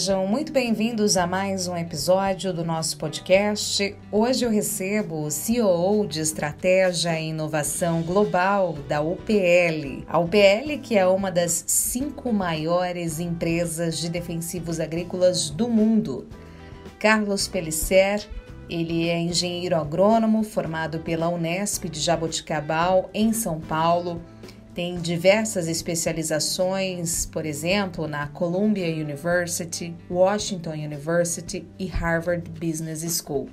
sejam muito bem-vindos a mais um episódio do nosso podcast. Hoje eu recebo o CEO de Estratégia e Inovação Global da UPL. A UPL, que é uma das cinco maiores empresas de defensivos agrícolas do mundo. Carlos Pellicer, ele é engenheiro agrônomo formado pela Unesp de Jaboticabal, em São Paulo tem diversas especializações, por exemplo, na Columbia University, Washington University e Harvard Business School.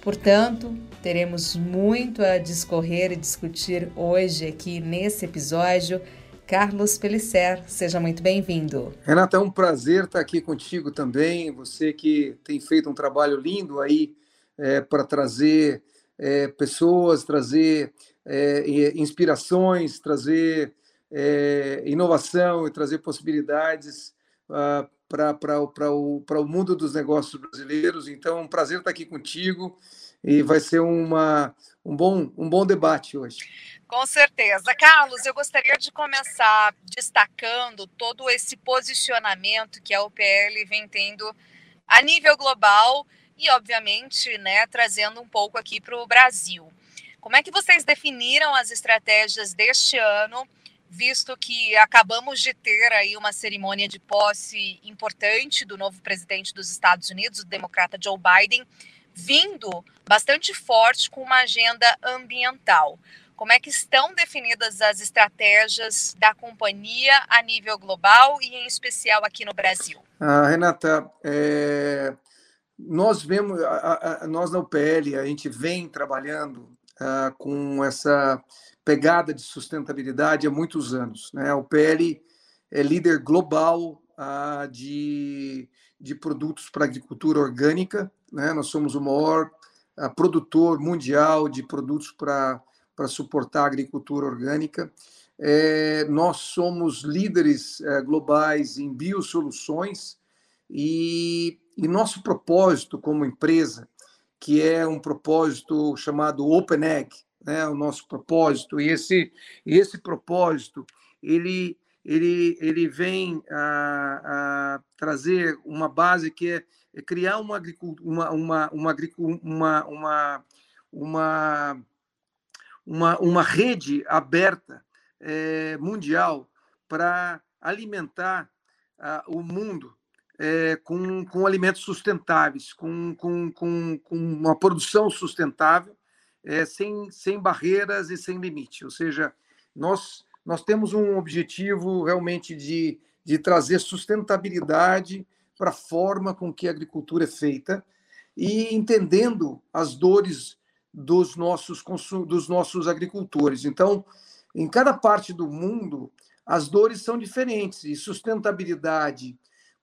Portanto, teremos muito a discorrer e discutir hoje aqui nesse episódio. Carlos Pellicer, seja muito bem-vindo. Renata, é um prazer estar aqui contigo também. Você que tem feito um trabalho lindo aí é, para trazer é, pessoas, trazer é, inspirações, trazer é, inovação e trazer possibilidades uh, para o, o mundo dos negócios brasileiros. Então, um prazer estar aqui contigo e vai ser uma, um, bom, um bom debate hoje. Com certeza. Carlos, eu gostaria de começar destacando todo esse posicionamento que a UPL vem tendo a nível global e, obviamente, né, trazendo um pouco aqui para o Brasil. Como é que vocês definiram as estratégias deste ano, visto que acabamos de ter aí uma cerimônia de posse importante do novo presidente dos Estados Unidos, o democrata Joe Biden, vindo bastante forte com uma agenda ambiental. Como é que estão definidas as estratégias da companhia a nível global e em especial aqui no Brasil? Ah, Renata, é, nós vemos, a, a, nós na UPL, a gente vem trabalhando uh, com essa pegada de sustentabilidade há muitos anos. Né? O PL é líder global uh, de, de produtos para agricultura orgânica. Né? Nós somos o maior uh, produtor mundial de produtos para suportar a agricultura orgânica. É, nós somos líderes é, globais em biosoluções e, e nosso propósito como empresa que é um propósito chamado Open Egg, né, o nosso propósito. E esse, esse propósito ele, ele, ele vem a, a trazer uma base que é, é criar uma, uma, uma, uma, uma, uma, uma, uma, uma rede aberta é, mundial para alimentar o mundo é, com, com alimentos sustentáveis, com, com, com, com uma produção sustentável, é, sem, sem barreiras e sem limite. Ou seja, nós, nós temos um objetivo realmente de, de trazer sustentabilidade para a forma com que a agricultura é feita e entendendo as dores dos nossos, dos nossos agricultores. Então, em cada parte do mundo, as dores são diferentes e sustentabilidade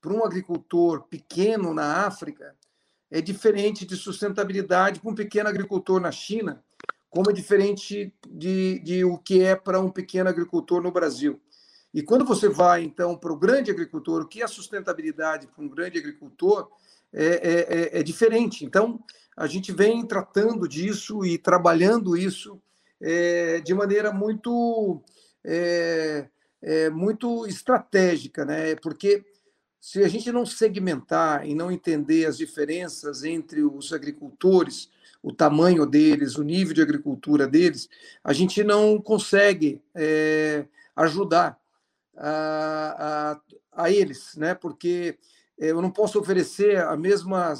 para um agricultor pequeno na África é diferente de sustentabilidade para um pequeno agricultor na China, como é diferente de, de o que é para um pequeno agricultor no Brasil. E quando você vai, então, para o grande agricultor, o que é sustentabilidade para um grande agricultor é, é, é, é diferente. Então, a gente vem tratando disso e trabalhando isso é, de maneira muito, é, é, muito estratégica, né? porque se a gente não segmentar e não entender as diferenças entre os agricultores, o tamanho deles, o nível de agricultura deles, a gente não consegue é, ajudar a, a, a, eles, né? Porque eu não posso oferecer a mesma,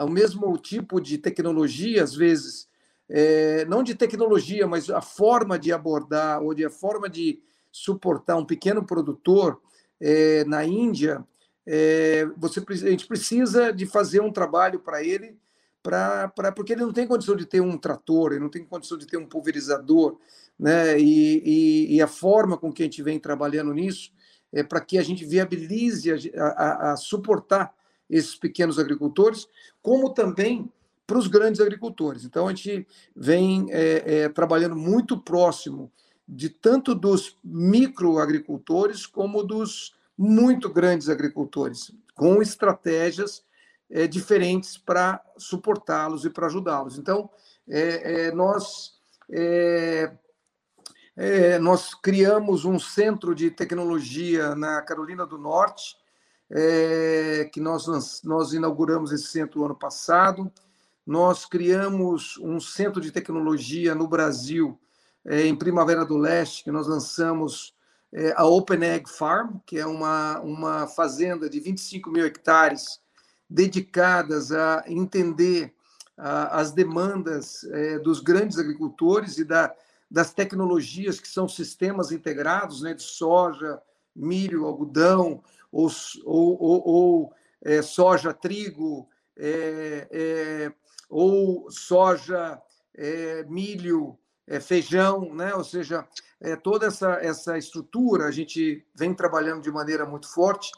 o mesmo tipo de tecnologia, às vezes, é, não de tecnologia, mas a forma de abordar ou de a forma de suportar um pequeno produtor é, na Índia é, você, a gente precisa de fazer um trabalho para ele, pra, pra, porque ele não tem condição de ter um trator, ele não tem condição de ter um pulverizador, né? e, e, e a forma com que a gente vem trabalhando nisso é para que a gente viabilize a, a, a suportar esses pequenos agricultores, como também para os grandes agricultores. Então, a gente vem é, é, trabalhando muito próximo de tanto dos microagricultores como dos muito grandes agricultores, com estratégias é, diferentes para suportá-los e para ajudá-los. Então, é, é, nós, nós criamos um centro de tecnologia na Carolina do Norte, é, que nós, nós inauguramos esse centro ano passado. Nós criamos um centro de tecnologia no Brasil, é, em Primavera do Leste, que nós lançamos é, a Open Egg Farm, que é uma, uma fazenda de 25 mil hectares dedicadas a entender a, as demandas é, dos grandes agricultores e da, das tecnologias que são sistemas integrados né, de soja, milho, algodão, ou, ou, ou, ou é, soja, trigo, é, é ou soja, é, milho, feijão, né? ou seja, toda essa, essa estrutura a gente vem trabalhando de maneira muito forte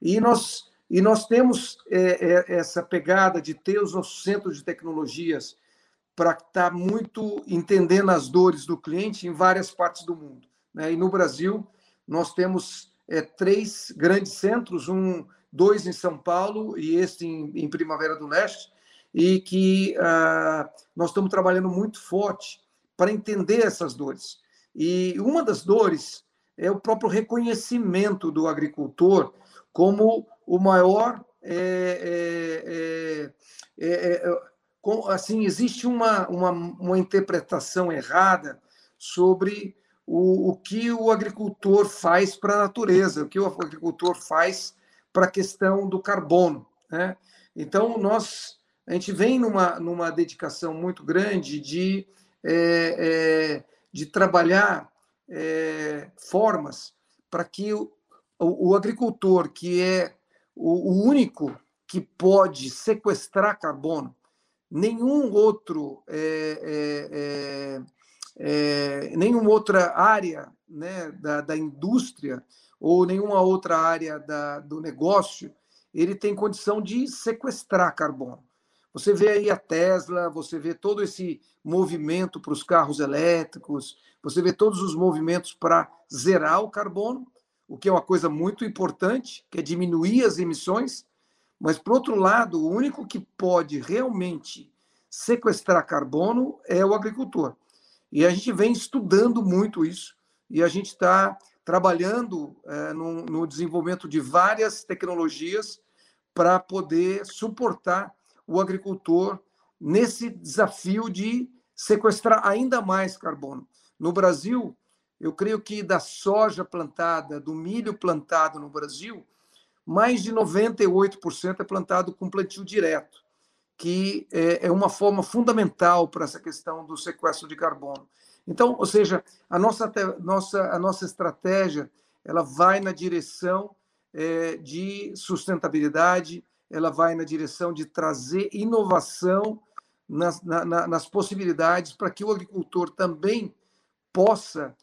e nós, e nós temos essa pegada de ter os nossos centros de tecnologias para estar tá muito entendendo as dores do cliente em várias partes do mundo. Né? E no Brasil, nós temos é, três grandes centros, um, dois em São Paulo e este em, em Primavera do Leste, e que ah, nós estamos trabalhando muito forte para entender essas dores. E uma das dores é o próprio reconhecimento do agricultor como o maior é, é, é, assim, existe uma, uma, uma interpretação errada sobre o, o que o agricultor faz para a natureza, o que o agricultor faz para a questão do carbono. Né? Então, nós, a gente vem numa, numa dedicação muito grande de, é, é, de trabalhar é, formas para que o, o, o, agricultor, que é o, o único que pode sequestrar carbono, nenhum outro, é, é, é, nenhuma outra área né, da, da indústria ou nenhuma outra área da, do negócio, ele tem condição de sequestrar carbono. Você vê aí a Tesla, você vê todo esse movimento para os carros elétricos, você vê todos os movimentos para zerar o carbono, o que é uma coisa muito importante, que é diminuir as emissões, mas, por outro lado, o único que pode realmente sequestrar carbono é o agricultor. E a gente vem estudando muito isso, e a gente está trabalhando é, no, no desenvolvimento de várias tecnologias para poder suportar o agricultor nesse desafio de sequestrar ainda mais carbono. No Brasil, eu creio que da soja plantada, do milho plantado no Brasil, mais de 98% é plantado com plantio direto, que é, é uma forma fundamental para essa questão do sequestro de carbono. Então, ou seja, a nossa, nossa, a nossa estratégia ela vai na direção é, de sustentabilidade, ela vai na direção de trazer inovação nas, na, nas possibilidades para que o agricultor também possa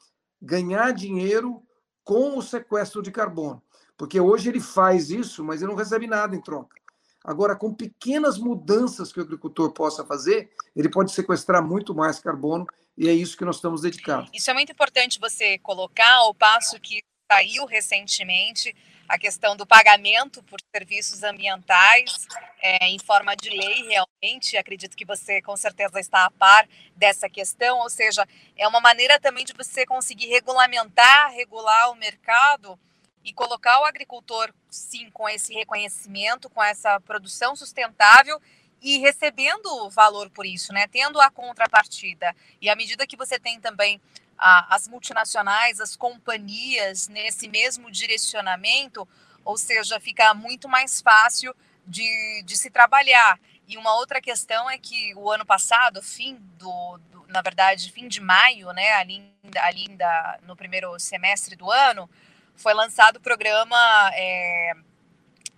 ganhar dinheiro com o sequestro de carbono. Porque hoje ele faz isso, mas ele não recebe nada em troca. Agora, com pequenas mudanças que o agricultor possa fazer, ele pode sequestrar muito mais carbono e é isso que nós estamos dedicados. Isso é muito importante você colocar, ao passo que saiu recentemente a questão do pagamento por serviços ambientais é, em forma de lei, realmente. Acredito que você com certeza está a par dessa questão, ou seja, é uma maneira também de você conseguir regulamentar, regular o mercado e colocar o agricultor, sim, com esse reconhecimento, com essa produção sustentável e recebendo valor por isso, né? Tendo a contrapartida. E à medida que você tem também a, as multinacionais, as companhias nesse mesmo direcionamento, ou seja, fica muito mais fácil de, de se trabalhar. E uma outra questão é que o ano passado, fim do, do na verdade, fim de maio, né, ali, ali da, no primeiro semestre do ano, foi lançado o programa é,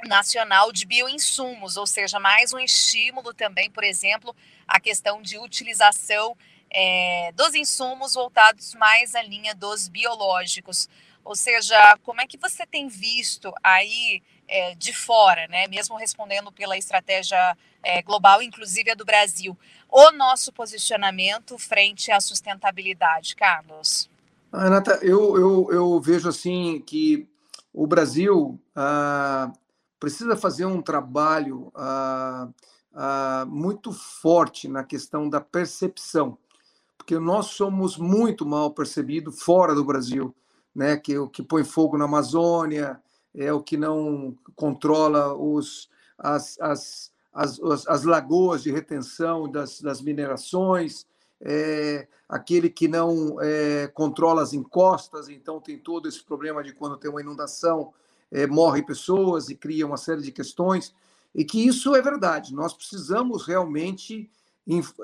nacional de bioinsumos, ou seja, mais um estímulo também, por exemplo, a questão de utilização é, dos insumos voltados mais à linha dos biológicos. Ou seja, como é que você tem visto aí é, de fora, né, mesmo respondendo pela estratégia é, global, inclusive a do Brasil, o nosso posicionamento frente à sustentabilidade, Carlos? Renata, eu, eu, eu vejo assim que o Brasil ah, precisa fazer um trabalho ah, ah, muito forte na questão da percepção, porque nós somos muito mal percebidos fora do Brasil, né? Que que põe fogo na Amazônia, é o que não controla os, as, as, as, as lagoas de retenção das, das minerações, é aquele que não é, controla as encostas, então tem todo esse problema de quando tem uma inundação, é, morrem pessoas e cria uma série de questões, e que isso é verdade. Nós precisamos realmente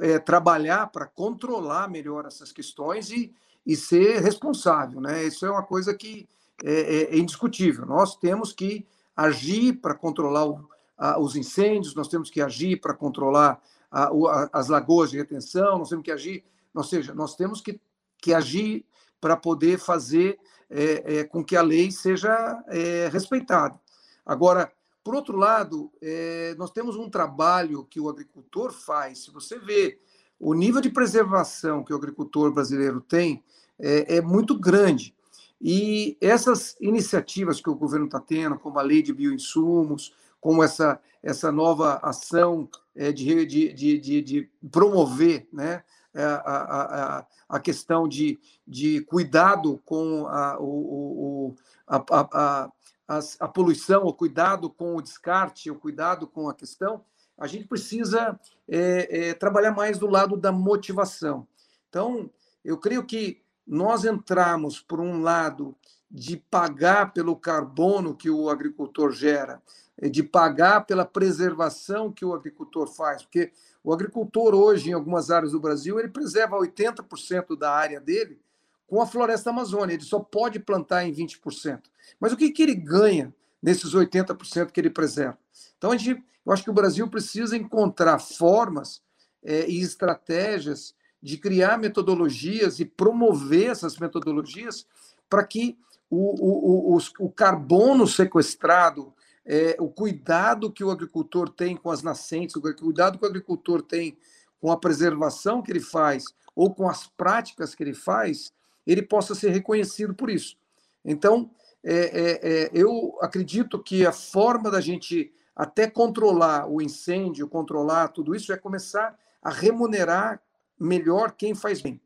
é, trabalhar para controlar melhor essas questões e, e ser responsável. Né? Isso é uma coisa que é, é, é indiscutível. Nós temos que agir para controlar o, a, os incêndios, nós temos que agir para controlar a, a, as lagoas de retenção, nós temos que agir, ou seja, nós temos que, que agir para poder fazer é, é, com que a lei seja é, respeitada. Agora, por outro lado, é, nós temos um trabalho que o agricultor faz. Se você vê o nível de preservação que o agricultor brasileiro tem, é, é muito grande. E essas iniciativas que o governo está tendo, como a lei de bioinsumos, como essa, essa nova ação é, de, de, de, de, promover né, a, a, a questão de, de cuidado com a, o a, a, a, a poluição, o cuidado com o descarte, o cuidado com a questão, a gente precisa é, é, trabalhar mais do lado da motivação. Então, eu creio que nós entramos por um lado de pagar pelo carbono que o agricultor gera, é, de pagar pela preservação que o agricultor faz, porque o agricultor hoje, em algumas áreas do Brasil, ele preserva 80% da área dele com a floresta amazônica, ele só pode plantar em 20%. Mas o que, que ele ganha nesses 80% que ele preserva? Então, a gente, eu acho que o Brasil precisa encontrar formas é, e estratégias de criar metodologias e promover essas metodologias para que o, o, o, o carbono sequestrado, é, o cuidado que o agricultor tem com as nascentes, o cuidado que o agricultor tem com a preservação que ele faz ou com as práticas que ele faz, ele possa ser reconhecido por isso. Então, é, é, é, eu acredito que a forma da gente até controlar o incêndio, controlar tudo isso, é começar a remunerar melhor quem faz bem.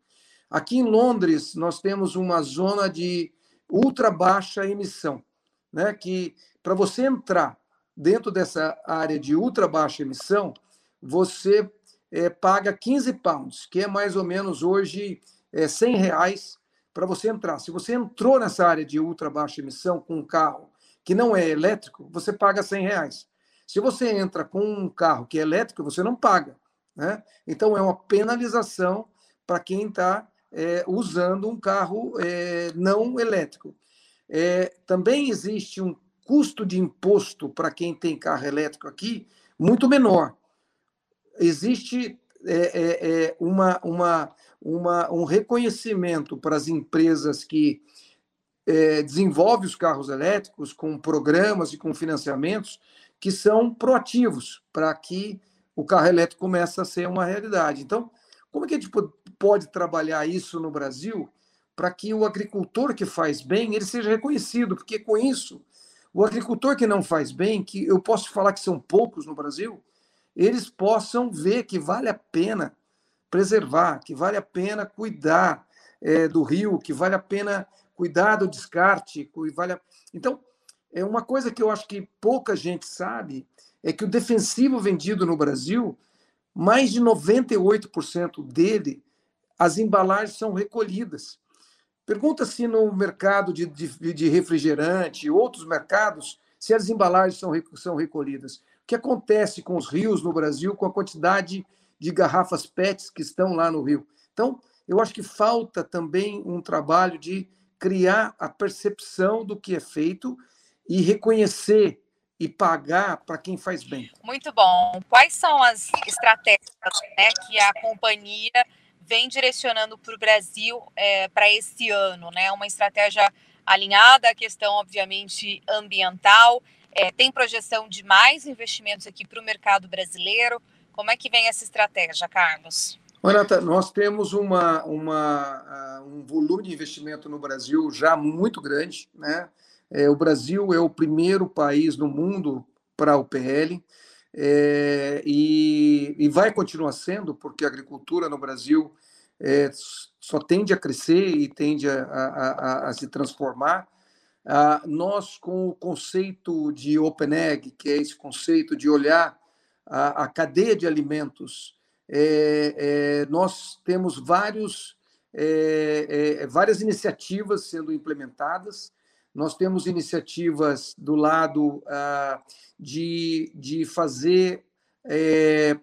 Aqui em Londres, nós temos uma zona de ultra baixa emissão, né? que para você entrar dentro dessa área de ultra baixa emissão, você é, paga 15 pounds, que é mais ou menos hoje é, 100 reais para você entrar. Se você entrou nessa área de ultra baixa emissão com um carro que não é elétrico, você paga 100 reais. Se você entra com um carro que é elétrico, você não paga. Né? Então, é uma penalização para quem está é, usando um carro é, não elétrico. É, também existe um custo de imposto para quem tem carro elétrico aqui muito menor. Existe é, é, é, uma, uma, uma, um reconhecimento para as empresas que é, desenvolvem os carros elétricos com programas e com financiamentos que são proativos para que o carro elétrico comece a ser uma realidade. Então, como é que a gente pode trabalhar isso no Brasil para que o agricultor que faz bem ele seja reconhecido? Porque com isso, o agricultor que não faz bem, que eu posso falar que são poucos no Brasil, eles possam ver que vale a pena preservar, que vale a pena cuidar é, do rio, que vale a pena cuidar do descarte, que vale a... Então, é uma coisa que eu acho que pouca gente sabe é que o defensivo vendido no Brasil, mais de 98% dele, as embalagens são recolhidas. Pergunta se no mercado de, de, de refrigerante, outros mercados, se as embalagens são, são recolhidas que acontece com os rios no Brasil, com a quantidade de garrafas PETs que estão lá no rio. Então, eu acho que falta também um trabalho de criar a percepção do que é feito e reconhecer e pagar para quem faz bem. Muito bom. Quais são as estratégias né, que a companhia vem direcionando para o Brasil é, para esse ano? Né? Uma estratégia alinhada à questão, obviamente, ambiental é, tem projeção de mais investimentos aqui para o mercado brasileiro? Como é que vem essa estratégia, Carlos? Renata, nós temos uma, uma, uh, um volume de investimento no Brasil já muito grande. Né? É, o Brasil é o primeiro país no mundo para o PL é, e, e, vai continuar sendo, porque a agricultura no Brasil é, só tende a crescer e tende a, a, a, a se transformar. ah, nós, com o conceito de Open Egg, que é esse conceito de olhar a, a cadeia de alimentos, é, é, nós temos vários, é, é várias iniciativas sendo implementadas. Nós temos iniciativas do lado ah, de, de fazer é,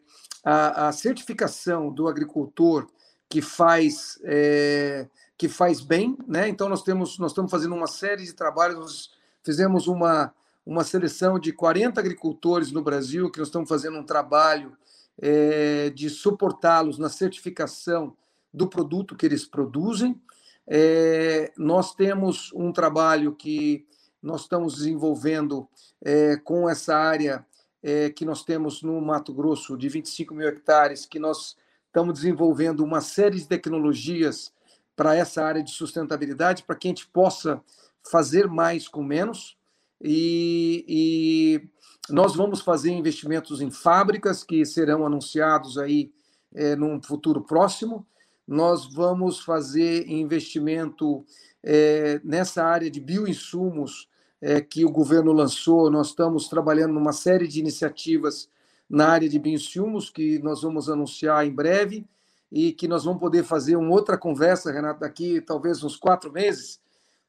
a, a, certificação do agricultor que faz é, que faz bem, né? Então nós temos nós estamos fazendo uma série de trabalhos, nós fizemos uma uma seleção de 40 agricultores no Brasil que nós estamos fazendo um trabalho é, de suportá-los na certificação do produto que eles produzem. É, nós temos um trabalho que nós estamos desenvolvendo é, com essa área que nós temos no Mato Grosso de 25 mil hectares, que nós estamos desenvolvendo uma série de tecnologias para essa área de sustentabilidade, para que a gente possa fazer mais com menos. E, e nós vamos fazer investimentos em fábricas que serão anunciados aí é, num futuro próximo. Nós vamos fazer investimento é, nessa área de bioinsumos é, que o governo lançou. Nós estamos trabalhando numa série de iniciativas na área de bioinsumos que nós vamos anunciar em breve e que nós vamos poder fazer uma outra conversa, Renato, daqui talvez uns quatro meses,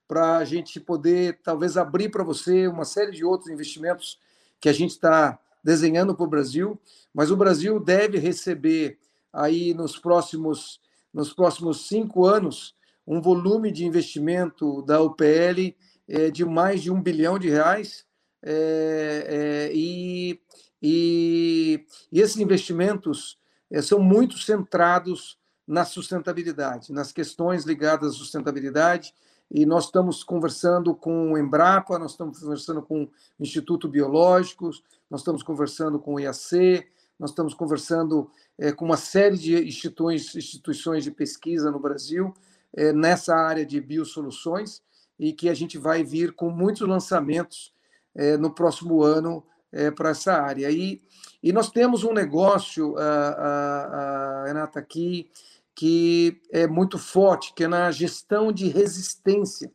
para a gente poder talvez abrir para você uma série de outros investimentos que a gente está desenhando para o Brasil, mas o Brasil deve receber aí nos próximos nos próximos cinco anos um volume de investimento da UPL é, de mais de um bilhão de reais. É, é, e, e, e, esses investimentos é, são muito centrados na sustentabilidade, nas questões ligadas à sustentabilidade, e nós estamos conversando com o Embrapa, nós estamos conversando com o Instituto Biológico, nós estamos conversando com o IAC, nós estamos conversando é, com uma série de instituições, instituições de pesquisa no Brasil é, nessa área de biosoluções e que a gente vai vir com muitos lançamentos é, no próximo ano para essa área. E, e nós temos um negócio, a, a, a Renata, aqui, que é muito forte, que é na gestão de resistência.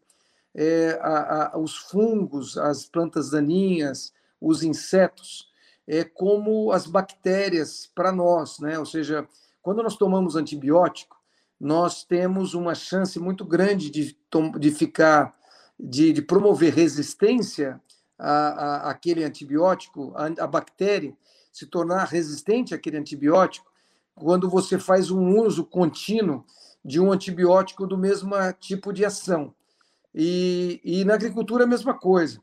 É, a, a, os fungos, as plantas daninhas, os insetos, é como as bactérias para nós, né? Ou seja, quando nós tomamos antibiótico, nós temos uma chance muito grande de, de ficar, de, de promover resistência àquele antibiótico, a, a bactéria se tornar resistente àquele antibiótico quando você faz um uso contínuo de um antibiótico do mesmo tipo de ação. E, e na agricultura, a mesma coisa.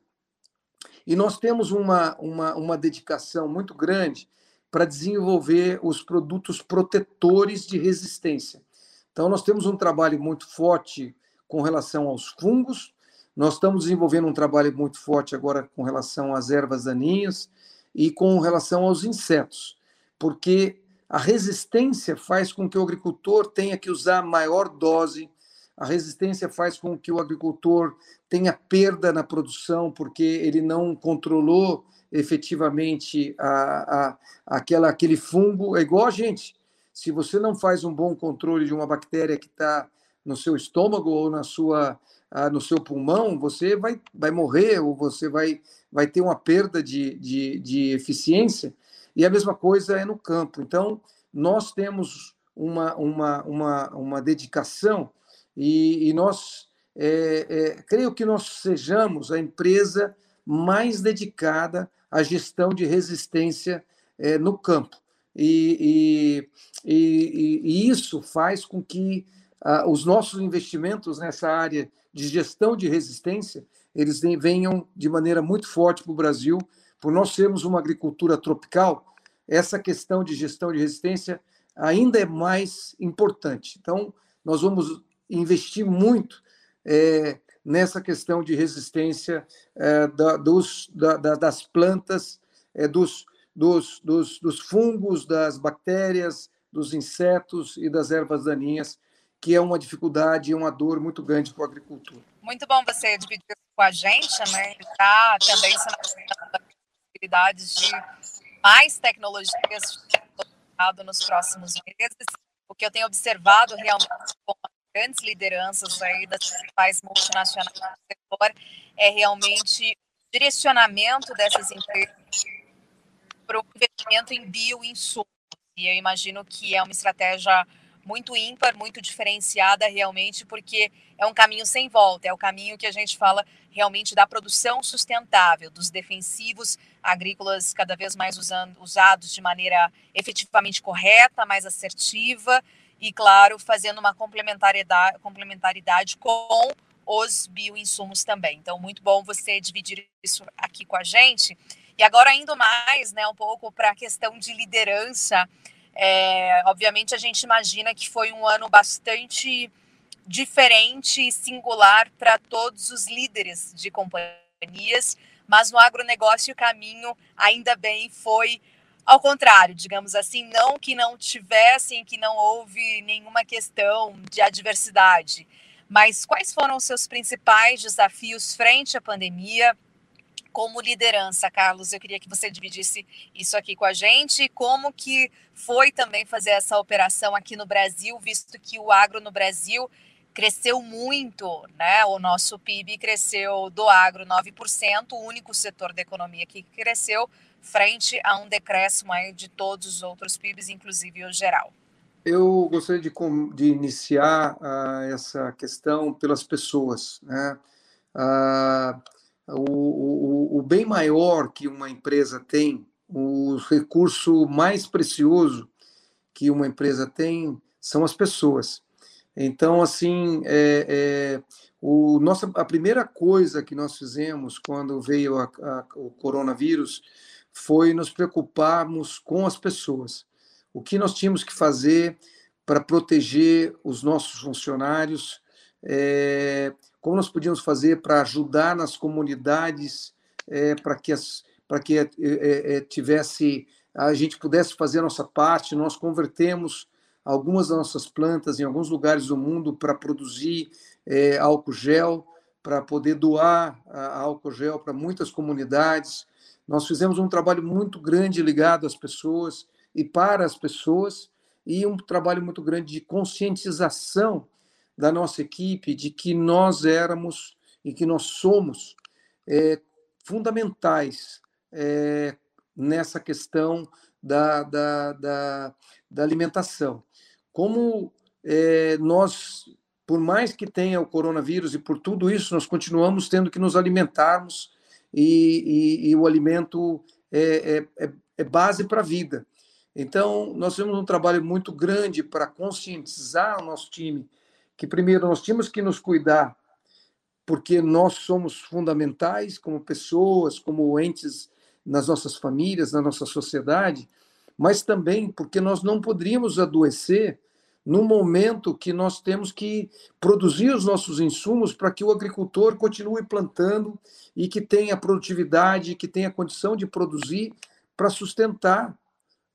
E nós temos uma, uma, uma dedicação muito grande para desenvolver os produtos protetores de resistência. Então, nós temos um trabalho muito forte com relação aos fungos, nós estamos desenvolvendo um trabalho muito forte agora com relação às ervas daninhas e com relação aos insetos, porque a resistência faz com que o agricultor tenha que usar maior dose, a resistência faz com que o agricultor tenha perda na produção, porque ele não controlou efetivamente a, a, aquela, aquele fungo. É igual a gente. Se você não faz um bom controle de uma bactéria que está no seu estômago ou na sua, no seu pulmão, você vai, vai morrer ou você vai, vai ter uma perda de, de, de eficiência. E a mesma coisa é no campo. Então, nós temos uma, uma, uma, uma dedicação e, e nós, é, é, creio que nós sejamos a empresa mais dedicada à gestão de resistência é, no campo. E, e, e, e, isso faz com que ah, os nossos investimentos nessa área de gestão de resistência eles venham de maneira muito forte para o Brasil, por nós sermos uma agricultura tropical, essa questão de gestão de resistência ainda é mais importante. Então, nós vamos investir muito é, nessa questão de resistência é, da, dos, da, das plantas, é, dos, dos, dos, dos fungos, das bactérias, dos insetos e das ervas daninhas, que é uma dificuldade e uma dor muito grande para o agricultor. Muito bom você dividir com a gente, né? Está também sendo possibilidades de mais tecnologias nos próximos meses, o que eu tenho observado realmente com grandes lideranças aí das principais multinacionais do setor é realmente o direcionamento dessas empresas para o investimento em bioinsumos. E eu imagino que é uma estratégia muito ímpar, muito diferenciada realmente, porque é um caminho sem volta, é o caminho que a gente fala realmente da produção sustentável, dos defensivos agrícolas cada vez mais usando, usados de maneira efetivamente correta, mais assertiva e, claro, fazendo uma complementaridade, complementaridade com os bioinsumos também. Então, muito bom você dividir isso aqui com a gente. E agora, indo mais né, um pouco para a questão de liderança, é, obviamente a gente imagina que foi um ano bastante diferente e singular para todos os líderes de companhias, mas no agronegócio o caminho ainda bem foi ao contrário, digamos assim, não que não tivessem, que não houve nenhuma questão de adversidade, mas quais foram os seus principais desafios frente à pandemia? Como liderança, Carlos, eu queria que você dividisse isso aqui com a gente. E como que foi também fazer essa operação aqui no Brasil, visto que o agro no Brasil cresceu muito, né? O nosso PIB cresceu do agro 9%, o único setor da economia que cresceu frente a um decréscimo aí de todos os outros PIBs, inclusive o geral. Eu gostaria de, de iniciar uh, essa questão pelas pessoas, né? Uh, o, o, o bem maior que uma empresa tem, o recurso mais precioso que uma empresa tem são as pessoas. Então, assim, é, é, o nossa, a primeira coisa que nós fizemos quando veio a, a, o coronavírus foi nos preocuparmos com as pessoas. O que nós tínhamos que fazer para proteger os nossos funcionários, é, como nós podíamos fazer para ajudar nas comunidades, é, para que, as, que é, é, tivesse a gente pudesse fazer a nossa parte. Nós convertemos algumas das nossas plantas em alguns lugares do mundo para produzir é, álcool gel, para poder doar a, álcool gel para muitas comunidades. Nós fizemos um trabalho muito grande ligado às pessoas e para as pessoas, e um trabalho muito grande de conscientização da nossa equipe de que nós éramos e que nós somos é, fundamentais é, nessa questão da, da, da, da alimentação como é, nós, por mais que tenha o coronavírus e por tudo isso, nós continuamos tendo que nos alimentarmos e, e, e o alimento é, é, é, é base para a vida. Então, nós temos um trabalho muito grande para conscientizar o nosso time que, primeiro, nós tínhamos que nos cuidar, porque nós somos fundamentais como pessoas, como entes nas nossas famílias, na nossa sociedade, mas também porque nós não poderíamos adoecer no momento que nós temos que produzir os nossos insumos para que o agricultor continue plantando e que tenha produtividade, que tenha condição de produzir para sustentar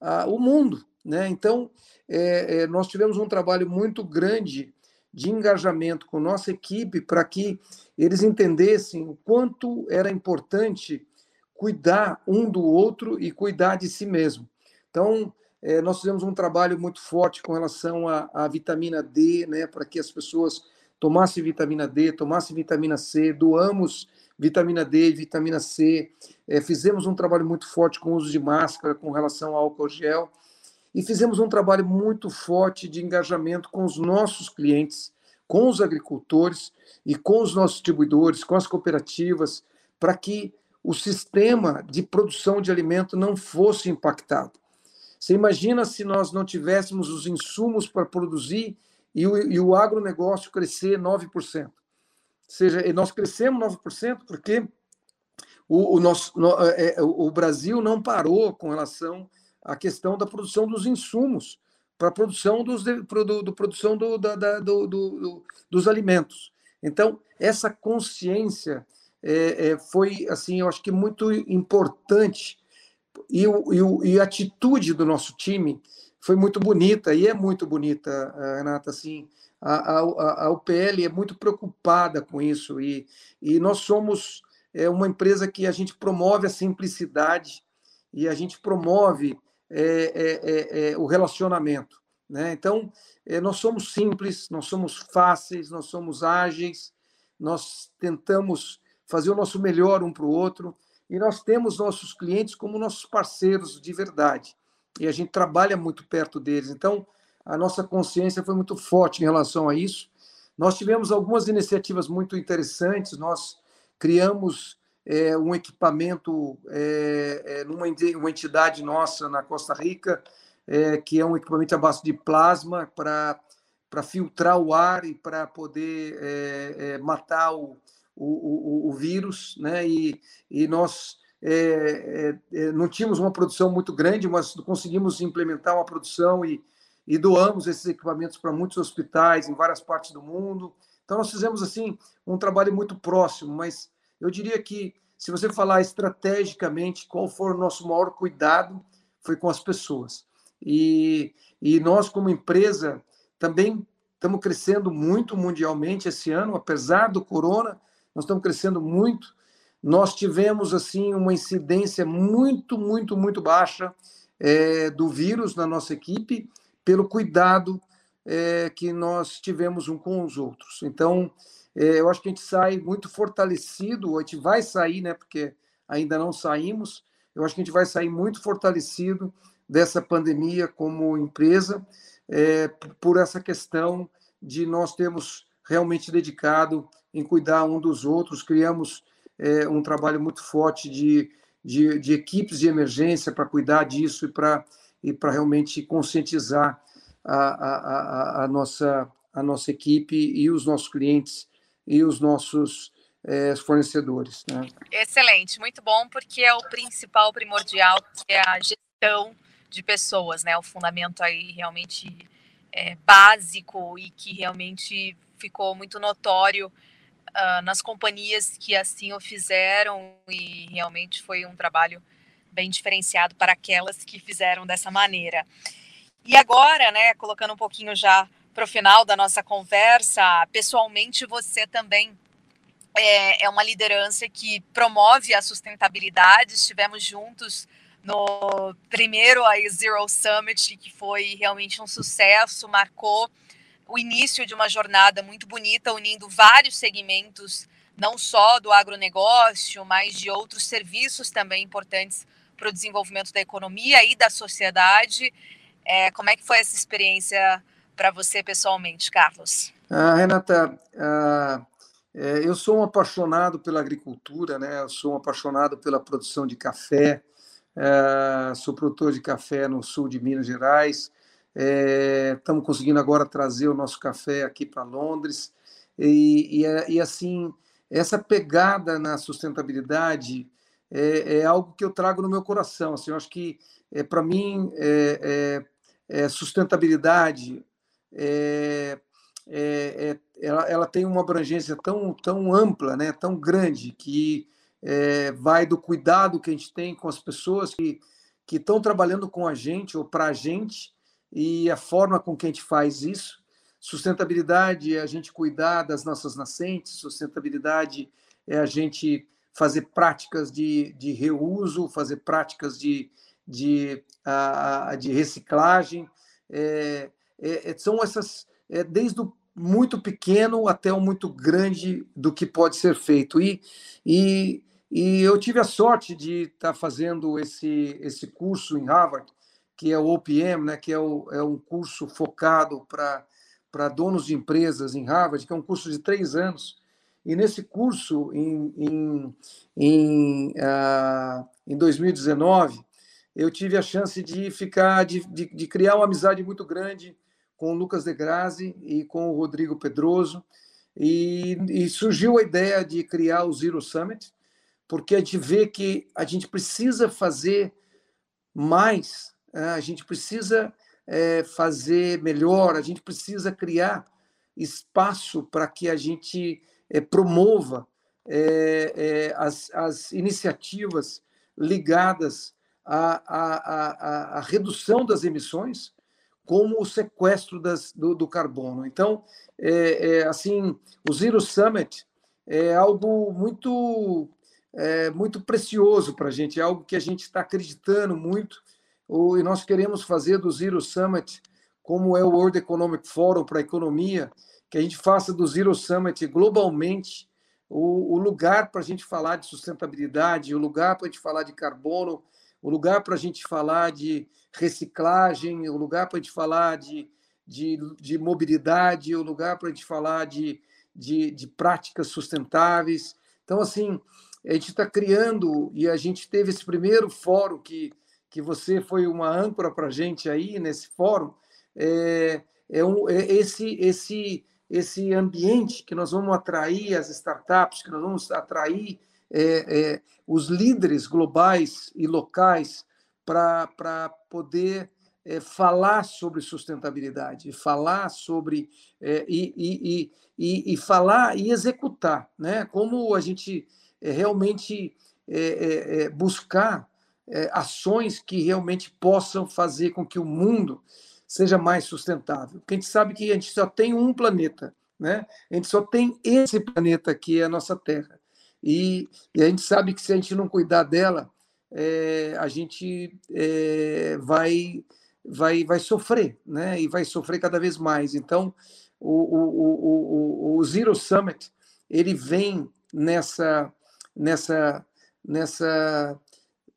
ah, o mundo. Né? Então, é, é, nós tivemos um trabalho muito grande de engajamento com nossa equipe para que eles entendessem o quanto era importante cuidar um do outro e cuidar de si mesmo. Então, é, nós fizemos um trabalho muito forte com relação à, vitamina D, né, para que as pessoas tomassem vitamina D, tomassem vitamina C, doamos vitamina D e vitamina C, é, fizemos um trabalho muito forte com o uso de máscara com relação ao álcool gel, e fizemos um trabalho muito forte de engajamento com os nossos clientes, com os agricultores e com os nossos distribuidores, com as cooperativas, para que o sistema de produção de alimento não fosse impactado. Você imagina se nós não tivéssemos os insumos para produzir e o, e o agronegócio crescer 9%. Ou seja, nós crescemos 9% porque o, o, nosso, no, é, é, o Brasil não parou com relação à questão da produção dos insumos para a produção dos, do, do produção do, da, da, do, do, dos alimentos. Então, essa consciência é, é, foi, assim, eu acho que muito importante e, o, e, a atitude do nosso time foi muito bonita, e é muito bonita, Renata, assim, a, a, a UPL é muito preocupada com isso, e, e nós somos é, uma empresa que a gente promove a simplicidade e a gente promove é, é, é, o relacionamento. Né? Então, é, nós somos simples, nós somos fáceis, nós somos ágeis, nós tentamos fazer o nosso melhor um para o outro e nós temos nossos clientes como nossos parceiros de verdade. E a gente trabalha muito perto deles. Então, a nossa consciência foi muito forte em relação a isso. Nós tivemos algumas iniciativas muito interessantes. Nós criamos é, um equipamento é, é, numa uma entidade nossa na Costa Rica, é, que é um equipamento à base de plasma para filtrar o ar e para poder é, é, matar o, o, o, o, vírus, né? E, e nós não tínhamos uma produção muito grande, mas conseguimos implementar uma produção e, e doamos esses equipamentos para muitos hospitais em várias partes do mundo. Então nós fizemos assim um trabalho muito próximo, mas eu diria que se você falar estrategicamente qual for o nosso maior cuidado, foi com as pessoas. E, e nós como empresa também estamos crescendo muito mundialmente esse ano, apesar do corona, nós estamos crescendo muito. Nós tivemos assim uma incidência muito, muito, muito baixa é, do vírus na nossa equipe pelo cuidado é, que nós tivemos um com os outros. Então, é, eu acho que a gente sai muito fortalecido, a gente vai sair, né, porque ainda não saímos, eu acho que a gente vai sair muito fortalecido dessa pandemia como empresa, é, por essa questão de nós termos realmente dedicado em cuidar um dos outros, criamos é, um trabalho muito forte de, de, de equipes de emergência para cuidar disso e para e realmente conscientizar a, a, a, a, nossa, a nossa equipe e os nossos clientes e os nossos é, fornecedores. Né? Excelente, muito bom, porque é o principal, primordial, que é a gestão de pessoas, né? O fundamento aí realmente é, básico e que realmente ficou muito notório uh, nas companhias que assim o fizeram e realmente foi um trabalho bem diferenciado para aquelas que fizeram dessa maneira. E agora, né, colocando um pouquinho já para o final da nossa conversa, pessoalmente você também é, é, uma liderança que promove a sustentabilidade. Estivemos juntos no primeiro aí, Zero Summit, que foi realmente um sucesso, marcou o início de uma jornada muito bonita, unindo vários segmentos, não só do agronegócio, mas de outros serviços também importantes para o desenvolvimento da economia e da sociedade. É, como é que foi essa experiência para você pessoalmente, Carlos? Ah, Renata, ah, é, eu sou um apaixonado pela agricultura, né? Eu sou um apaixonado pela produção de café. É, sou produtor de café no sul de Minas Gerais. É, estamos conseguindo agora trazer o nosso café aqui para Londres. E, e, é, e, assim, essa pegada na sustentabilidade é, é, algo que eu trago no meu coração. Assim, eu acho que, é, para mim, é, é, sustentabilidade ela, ela, tem uma abrangência tão, tão ampla, né, tão grande, que vai do cuidado que a gente tem com as pessoas que, que estão trabalhando com a gente ou para a gente e a forma com que a gente faz isso. Sustentabilidade é a gente cuidar das nossas nascentes, sustentabilidade é a gente fazer práticas de, de reuso, fazer práticas de, de, de reciclagem. É, é, é, são essas, é, desde o muito pequeno até o muito grande do que pode ser feito. E, e, e eu tive a sorte de estar fazendo esse, esse curso em Harvard, que é o OPM, né, que é, o, é um curso focado para donos de empresas em Harvard, que é um curso de três anos, e nesse curso, em, em, em, uh, em 2019, eu tive a chance de ficar, de, de, de, criar uma amizade muito grande com o Lucas de Grazi e com o Rodrigo Pedroso. E, e surgiu a ideia de criar o Zero Summit, porque a gente vê que a gente precisa fazer mais? A gente precisa é, fazer melhor, a gente precisa criar espaço para que a gente é, promova é, as, as iniciativas ligadas à, à, à, à, redução das emissões, como o sequestro das, do, do carbono. Então, assim, o Zero Summit é algo muito, muito precioso para a gente, é algo que a gente está acreditando muito, e nós queremos fazer do Zero Summit como é o World Economic Forum para a economia, que a gente faça do Zero Summit globalmente o, o lugar para a gente falar de sustentabilidade, o lugar para a gente falar de carbono, o lugar para a gente falar de reciclagem, o lugar para a gente falar de, de, de mobilidade, o lugar para a gente falar de, de, de práticas sustentáveis. Então, assim, a gente está criando, e a gente teve esse primeiro fórum que, que você foi uma âncora para a gente aí nesse fórum, é, é, um, é esse, esse, esse ambiente que nós vamos atrair as startups, que nós vamos atrair é, é, os líderes globais e locais para poder é, falar sobre sustentabilidade, falar sobre é, e, e, e, e, falar e executar, né? Como a gente é, realmente é, ações que realmente possam fazer com que o mundo seja mais sustentável. Porque a gente sabe que a gente só tem um planeta, né? A gente só tem esse planeta que é a nossa Terra. E, e a gente sabe que se a gente não cuidar dela, é, a gente é, vai, vai, vai sofrer, né? E vai sofrer cada vez mais. Então, o, o, o, o Zero Summit ele vem nessa, nessa, nessa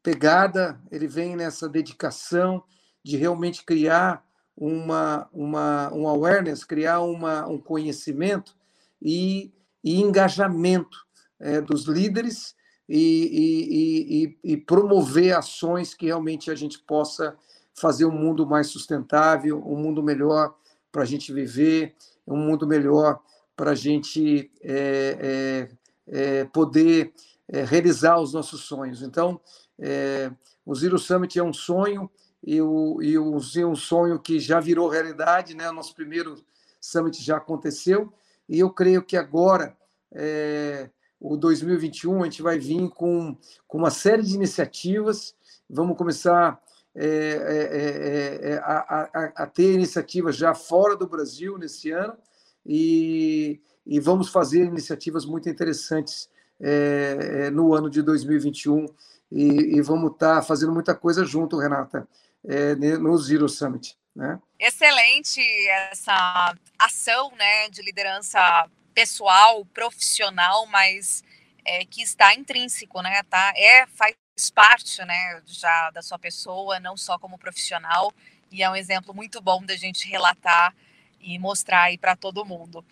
pegada, ele vem nessa dedicação de realmente criar uma, uma, um awareness, criar uma, um conhecimento e, e engajamento é, dos líderes e, e, e, promover ações que realmente a gente possa fazer um mundo mais sustentável, um mundo melhor para a gente viver, um mundo melhor para a gente é, é, é, poder é, realizar os nossos sonhos. Então, é, o Zero Summit é um sonho e, o, e o, um sonho que já virou realidade, né? O nosso primeiro summit já aconteceu. E eu creio que agora é, o 2021 a gente vai vir com, com uma série de iniciativas, vamos começar é, é, é, é a, a, a, ter iniciativas já fora do Brasil nesse ano. E, e vamos fazer iniciativas muito interessantes é, no ano de 2021 e, e vamos estar tá fazendo muita coisa junto, Renata é, no Zero Summit. Né? Excelente essa ação né, de liderança pessoal, profissional, mas é, que está intrínseco, né? Tá? É, faz parte né, já da sua pessoa, não só como profissional, e é um exemplo muito bom da gente relatar e mostrar aí para todo mundo.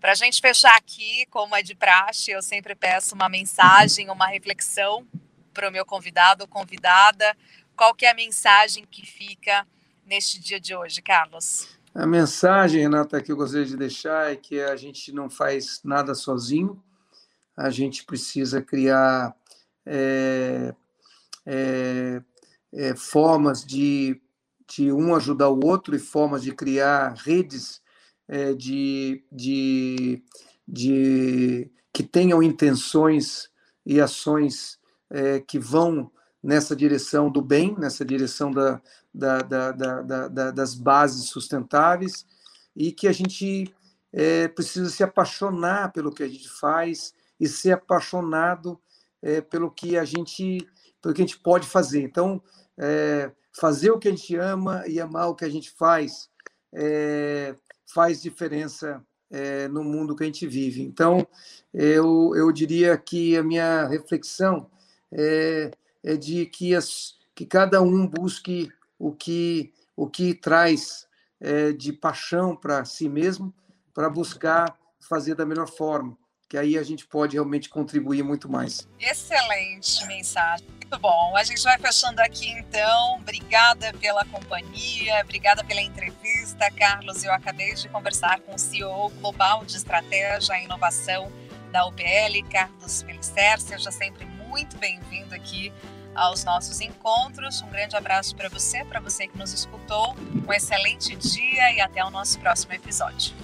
Para a gente fechar aqui, como é de praxe, eu sempre peço uma mensagem, uma reflexão para o meu convidado ou convidada, qual que é a mensagem que fica neste dia de hoje, Carlos? A mensagem, Renata, que eu gostaria de deixar é que a gente não faz nada sozinho, a gente precisa criar é, é, é, formas de, de um ajudar o outro e formas de criar redes é, de, de, de, que tenham intenções e ações é, que vão nessa direção do bem, nessa direção da, da, da, da das bases sustentáveis, e que a gente é, precisa se apaixonar pelo que a gente faz e ser apaixonado é, pelo que a gente pelo que a gente pode fazer. Então, é, fazer o que a gente ama e amar o que a gente faz é, faz diferença é, no mundo que a gente vive. Então, eu, eu diria que a minha reflexão é é de que, as, que cada um busque o que, o que traz é, de paixão para si mesmo, para buscar fazer da melhor forma, que aí a gente pode realmente contribuir muito mais. Excelente mensagem, muito bom. A gente vai fechando aqui então. Obrigada pela companhia, obrigada pela entrevista, Carlos. Eu acabei de conversar com o CEO global de estratégia e inovação da UPL, Carlos Felicer. Seja sempre muito bem-vindo aqui aos nossos encontros. Um grande abraço para você, para você que nos escutou. Um excelente dia e até o nosso próximo episódio.